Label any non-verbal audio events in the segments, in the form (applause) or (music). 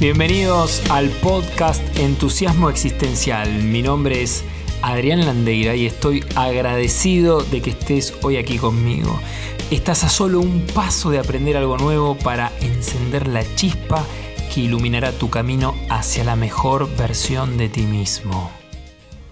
Bienvenidos al podcast Entusiasmo Existencial. Mi nombre es Adrián Landeira y estoy agradecido de que estés hoy aquí conmigo. Estás a solo un paso de aprender algo nuevo para encender la chispa que iluminará tu camino hacia la mejor versión de ti mismo.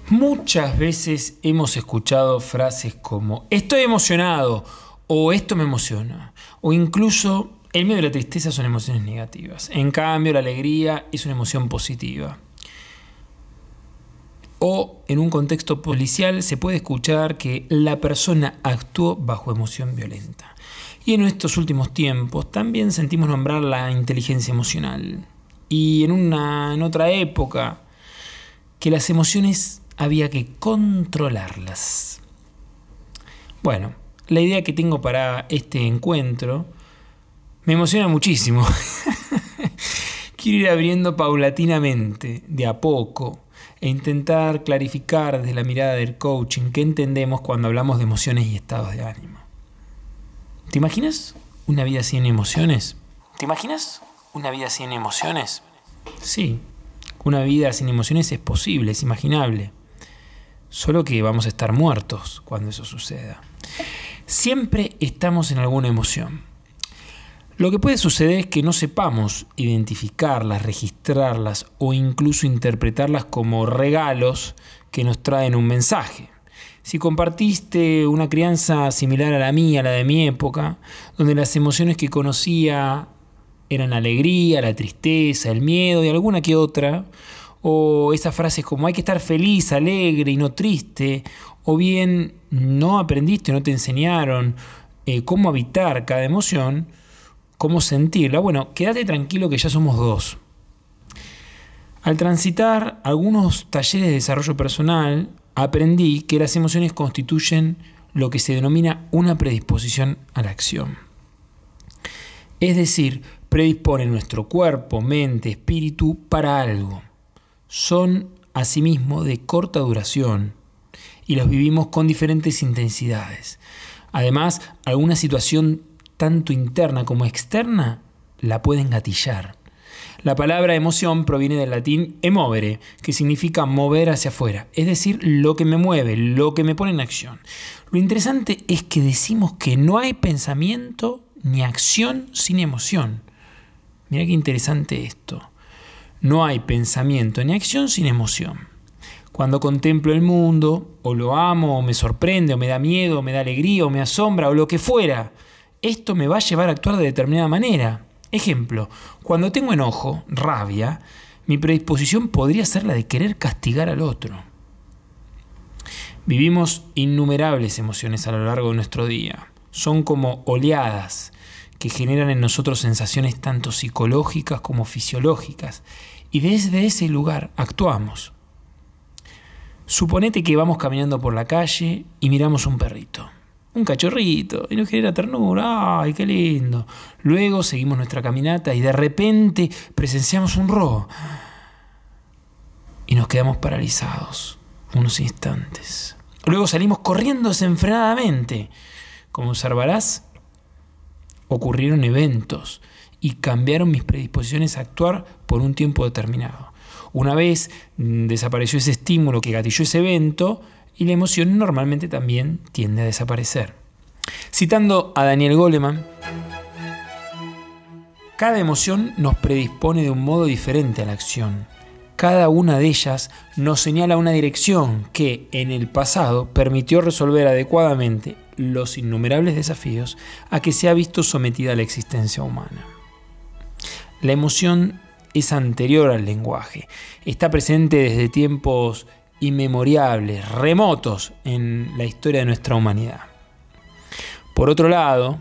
Muchas veces hemos escuchado frases como estoy emocionado o esto me emociona o incluso el miedo y la tristeza son emociones negativas. En cambio, la alegría es una emoción positiva. O en un contexto policial se puede escuchar que la persona actuó bajo emoción violenta. Y en estos últimos tiempos también sentimos nombrar la inteligencia emocional. Y en, una, en otra época, que las emociones había que controlarlas. Bueno, la idea que tengo para este encuentro me emociona muchísimo. (laughs) Quiero ir abriendo paulatinamente, de a poco, e intentar clarificar desde la mirada del coaching qué entendemos cuando hablamos de emociones y estados de ánimo. ¿Te imaginas una vida sin emociones? ¿Te imaginas una vida sin emociones? Sí, una vida sin emociones es posible, es imaginable. Solo que vamos a estar muertos cuando eso suceda. Siempre estamos en alguna emoción. Lo que puede suceder es que no sepamos identificarlas, registrarlas o incluso interpretarlas como regalos que nos traen un mensaje. Si compartiste una crianza similar a la mía, la de mi época, donde las emociones que conocía eran la alegría, la tristeza, el miedo y alguna que otra, o esas frases como hay que estar feliz, alegre y no triste, o bien no aprendiste, no te enseñaron eh, cómo habitar cada emoción, cómo sentirla, bueno, quédate tranquilo que ya somos dos. Al transitar algunos talleres de desarrollo personal, aprendí que las emociones constituyen lo que se denomina una predisposición a la acción. Es decir, predisponen nuestro cuerpo, mente, espíritu para algo. Son asimismo de corta duración y los vivimos con diferentes intensidades. Además, alguna situación tanto interna como externa, la pueden gatillar. La palabra emoción proviene del latín emovere, que significa mover hacia afuera, es decir, lo que me mueve, lo que me pone en acción. Lo interesante es que decimos que no hay pensamiento ni acción sin emoción. Mira qué interesante esto. No hay pensamiento ni acción sin emoción. Cuando contemplo el mundo, o lo amo, o me sorprende, o me da miedo, o me da alegría, o me asombra, o lo que fuera, esto me va a llevar a actuar de determinada manera. Ejemplo, cuando tengo enojo, rabia, mi predisposición podría ser la de querer castigar al otro. Vivimos innumerables emociones a lo largo de nuestro día. Son como oleadas que generan en nosotros sensaciones tanto psicológicas como fisiológicas. Y desde ese lugar actuamos. Suponete que vamos caminando por la calle y miramos un perrito un cachorrito y nos genera ternura, ay, qué lindo. Luego seguimos nuestra caminata y de repente presenciamos un robo y nos quedamos paralizados unos instantes. Luego salimos corriendo desenfrenadamente. Como observarás, ocurrieron eventos y cambiaron mis predisposiciones a actuar por un tiempo determinado. Una vez mm, desapareció ese estímulo que gatilló ese evento, y la emoción normalmente también tiende a desaparecer. Citando a Daniel Goleman, cada emoción nos predispone de un modo diferente a la acción. Cada una de ellas nos señala una dirección que en el pasado permitió resolver adecuadamente los innumerables desafíos a que se ha visto sometida la existencia humana. La emoción es anterior al lenguaje, está presente desde tiempos inmemorables, remotos en la historia de nuestra humanidad. Por otro lado,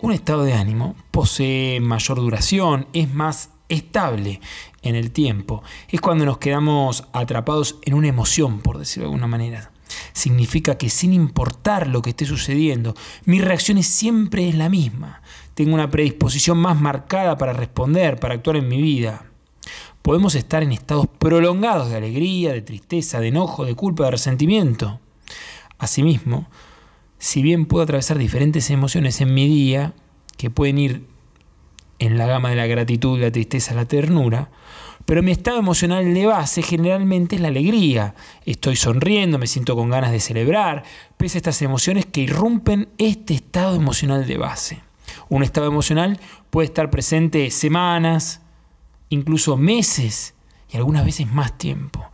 un estado de ánimo posee mayor duración, es más estable en el tiempo. Es cuando nos quedamos atrapados en una emoción, por decirlo de alguna manera. Significa que sin importar lo que esté sucediendo, mi reacción siempre es la misma. Tengo una predisposición más marcada para responder, para actuar en mi vida podemos estar en estados prolongados de alegría, de tristeza, de enojo, de culpa, de resentimiento. Asimismo, si bien puedo atravesar diferentes emociones en mi día, que pueden ir en la gama de la gratitud, la tristeza, la ternura, pero mi estado emocional de base generalmente es la alegría. Estoy sonriendo, me siento con ganas de celebrar, pese a estas emociones que irrumpen este estado emocional de base. Un estado emocional puede estar presente semanas, incluso meses y algunas veces más tiempo.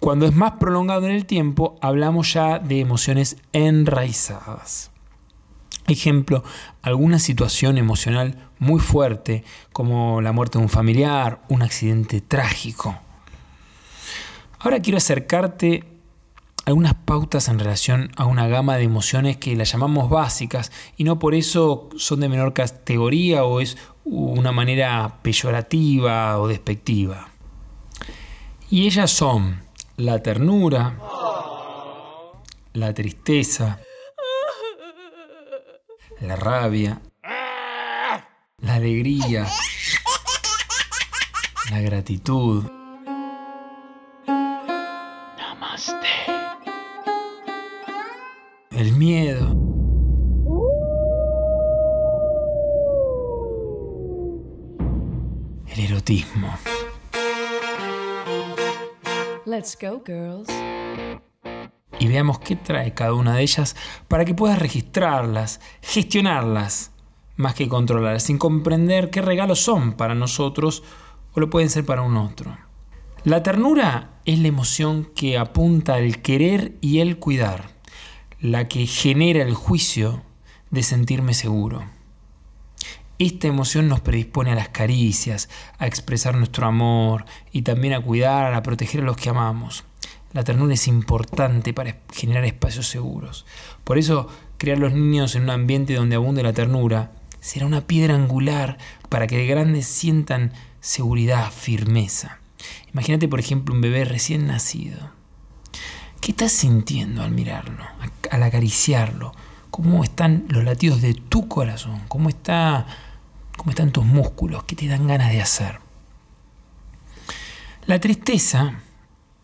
Cuando es más prolongado en el tiempo, hablamos ya de emociones enraizadas. Ejemplo, alguna situación emocional muy fuerte, como la muerte de un familiar, un accidente trágico. Ahora quiero acercarte algunas pautas en relación a una gama de emociones que las llamamos básicas y no por eso son de menor categoría o es una manera peyorativa o despectiva. Y ellas son la ternura, la tristeza, la rabia, la alegría, la gratitud. Y veamos qué trae cada una de ellas para que puedas registrarlas, gestionarlas más que controlar, sin comprender qué regalos son para nosotros o lo pueden ser para un otro. La ternura es la emoción que apunta al querer y el cuidar, la que genera el juicio de sentirme seguro. Esta emoción nos predispone a las caricias, a expresar nuestro amor y también a cuidar, a proteger a los que amamos. La ternura es importante para generar espacios seguros. Por eso, crear los niños en un ambiente donde abunde la ternura será una piedra angular para que de grandes sientan seguridad, firmeza. Imagínate, por ejemplo, un bebé recién nacido. ¿Qué estás sintiendo al mirarlo, al acariciarlo? ¿Cómo están los latidos de tu corazón? ¿Cómo, está, ¿Cómo están tus músculos? ¿Qué te dan ganas de hacer? La tristeza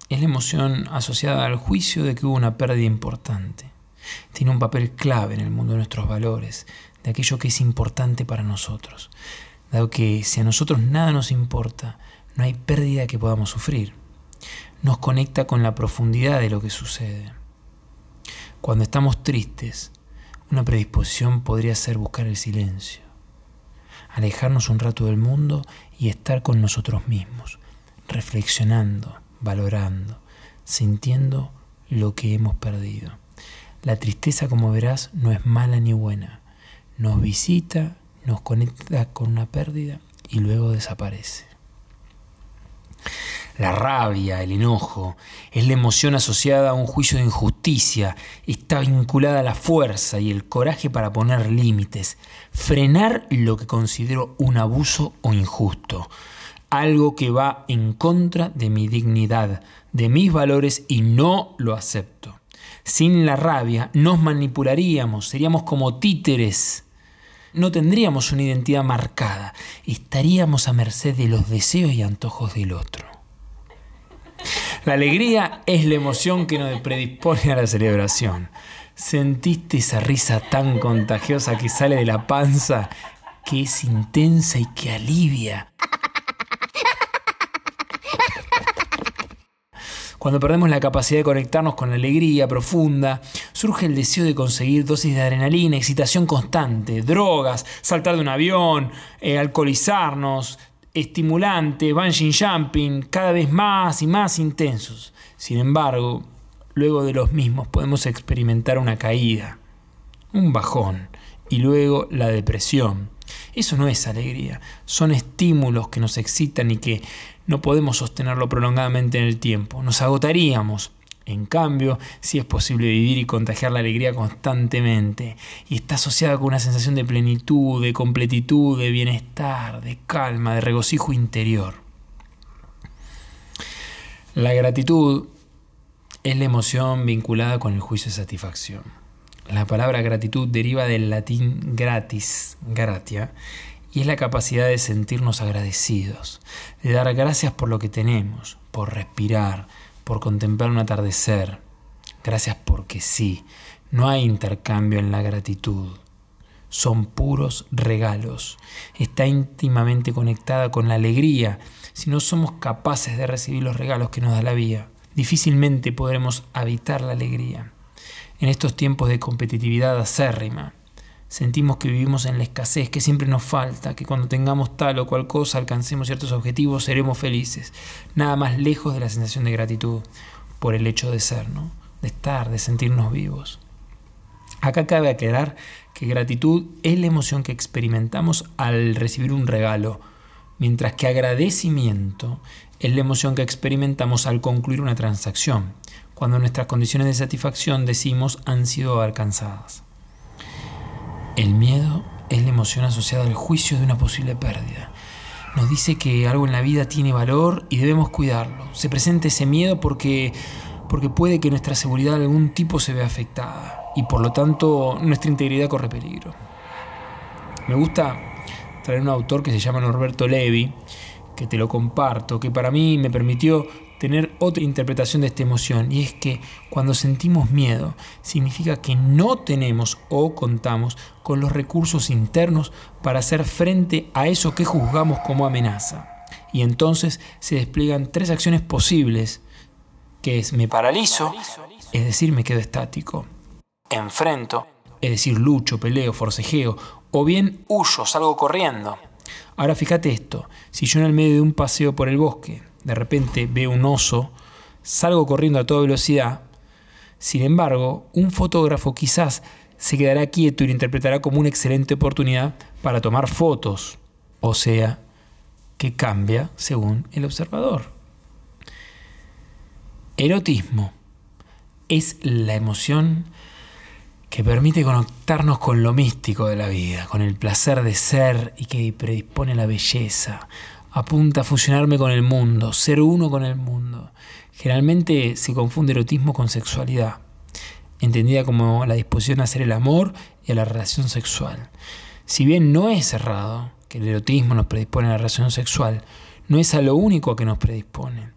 es la emoción asociada al juicio de que hubo una pérdida importante. Tiene un papel clave en el mundo de nuestros valores, de aquello que es importante para nosotros, dado que si a nosotros nada nos importa, no hay pérdida que podamos sufrir. Nos conecta con la profundidad de lo que sucede. Cuando estamos tristes, una predisposición podría ser buscar el silencio, alejarnos un rato del mundo y estar con nosotros mismos, reflexionando, valorando, sintiendo lo que hemos perdido. La tristeza, como verás, no es mala ni buena nos visita, nos conecta con una pérdida y luego desaparece. La rabia, el enojo, es la emoción asociada a un juicio de injusticia, está vinculada a la fuerza y el coraje para poner límites, frenar lo que considero un abuso o injusto, algo que va en contra de mi dignidad, de mis valores y no lo acepto. Sin la rabia nos manipularíamos, seríamos como títeres no tendríamos una identidad marcada, estaríamos a merced de los deseos y antojos del otro. La alegría es la emoción que nos predispone a la celebración. ¿Sentiste esa risa tan contagiosa que sale de la panza, que es intensa y que alivia? Cuando perdemos la capacidad de conectarnos con la alegría profunda, surge el deseo de conseguir dosis de adrenalina, excitación constante, drogas, saltar de un avión, eh, alcoholizarnos, estimulantes, bungee jumping, cada vez más y más intensos. Sin embargo, luego de los mismos podemos experimentar una caída, un bajón y luego la depresión. Eso no es alegría, son estímulos que nos excitan y que no podemos sostenerlo prolongadamente en el tiempo, nos agotaríamos. En cambio, si es posible vivir y contagiar la alegría constantemente y está asociada con una sensación de plenitud, de completitud, de bienestar, de calma, de regocijo interior. La gratitud es la emoción vinculada con el juicio de satisfacción. La palabra gratitud deriva del latín gratis, gratia, y es la capacidad de sentirnos agradecidos, de dar gracias por lo que tenemos, por respirar, por contemplar un atardecer. Gracias porque sí, no hay intercambio en la gratitud. son puros regalos. Está íntimamente conectada con la alegría. Si no somos capaces de recibir los regalos que nos da la vida, difícilmente podremos habitar la alegría. En estos tiempos de competitividad acérrima, sentimos que vivimos en la escasez, que siempre nos falta, que cuando tengamos tal o cual cosa, alcancemos ciertos objetivos, seremos felices. Nada más lejos de la sensación de gratitud por el hecho de ser, ¿no? de estar, de sentirnos vivos. Acá cabe aclarar que gratitud es la emoción que experimentamos al recibir un regalo, mientras que agradecimiento es la emoción que experimentamos al concluir una transacción, cuando nuestras condiciones de satisfacción decimos han sido alcanzadas. El miedo es la emoción asociada al juicio de una posible pérdida. Nos dice que algo en la vida tiene valor y debemos cuidarlo. Se presenta ese miedo porque, porque puede que nuestra seguridad de algún tipo se vea afectada y por lo tanto nuestra integridad corre peligro. Me gusta traer un autor que se llama Norberto Levi, que te lo comparto, que para mí me permitió tener otra interpretación de esta emoción y es que cuando sentimos miedo significa que no tenemos o contamos con los recursos internos para hacer frente a eso que juzgamos como amenaza. Y entonces se despliegan tres acciones posibles, que es me paralizo, es decir, me quedo estático, enfrento, es decir, lucho, peleo, forcejeo, o bien huyo, salgo corriendo. Ahora fíjate esto, si yo en el medio de un paseo por el bosque de repente veo un oso, salgo corriendo a toda velocidad. Sin embargo, un fotógrafo quizás se quedará quieto y lo interpretará como una excelente oportunidad para tomar fotos. O sea, que cambia según el observador. Erotismo es la emoción que permite conectarnos con lo místico de la vida, con el placer de ser y que predispone a la belleza, apunta a fusionarme con el mundo, ser uno con el mundo. Generalmente se confunde erotismo con sexualidad, entendida como la disposición a hacer el amor y a la relación sexual. Si bien no es cerrado que el erotismo nos predispone a la relación sexual, no es a lo único a que nos predispone.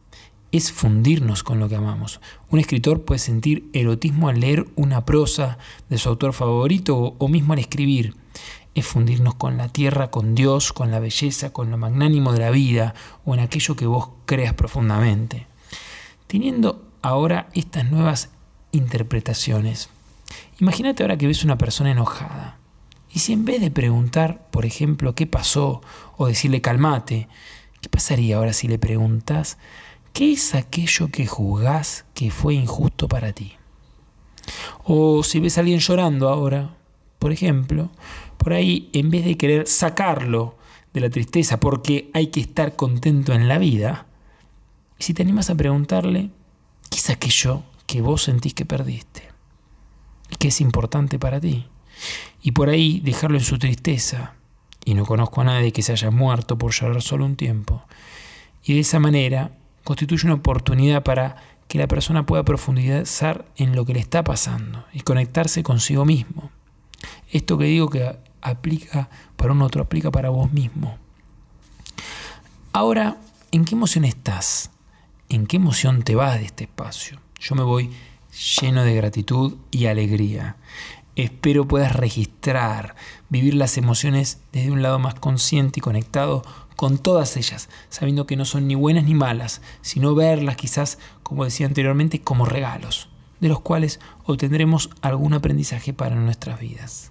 Es fundirnos con lo que amamos. Un escritor puede sentir erotismo al leer una prosa de su autor favorito o mismo al escribir es fundirnos con la tierra, con Dios, con la belleza, con lo magnánimo de la vida o en aquello que vos creas profundamente. Teniendo ahora estas nuevas interpretaciones, imagínate ahora que ves una persona enojada. Y si en vez de preguntar, por ejemplo, qué pasó o decirle calmate, ¿qué pasaría ahora si le preguntas qué es aquello que juzgás que fue injusto para ti? O si ves a alguien llorando ahora, por ejemplo, por ahí, en vez de querer sacarlo de la tristeza porque hay que estar contento en la vida, si te animas a preguntarle, ¿qué es aquello que vos sentís que perdiste? Y que es importante para ti. Y por ahí dejarlo en su tristeza. Y no conozco a nadie que se haya muerto por llorar solo un tiempo. Y de esa manera constituye una oportunidad para que la persona pueda profundizar en lo que le está pasando y conectarse consigo mismo. Esto que digo que aplica para un otro, aplica para vos mismo. Ahora, ¿en qué emoción estás? ¿En qué emoción te vas de este espacio? Yo me voy lleno de gratitud y alegría. Espero puedas registrar, vivir las emociones desde un lado más consciente y conectado con todas ellas, sabiendo que no son ni buenas ni malas, sino verlas quizás, como decía anteriormente, como regalos, de los cuales obtendremos algún aprendizaje para nuestras vidas.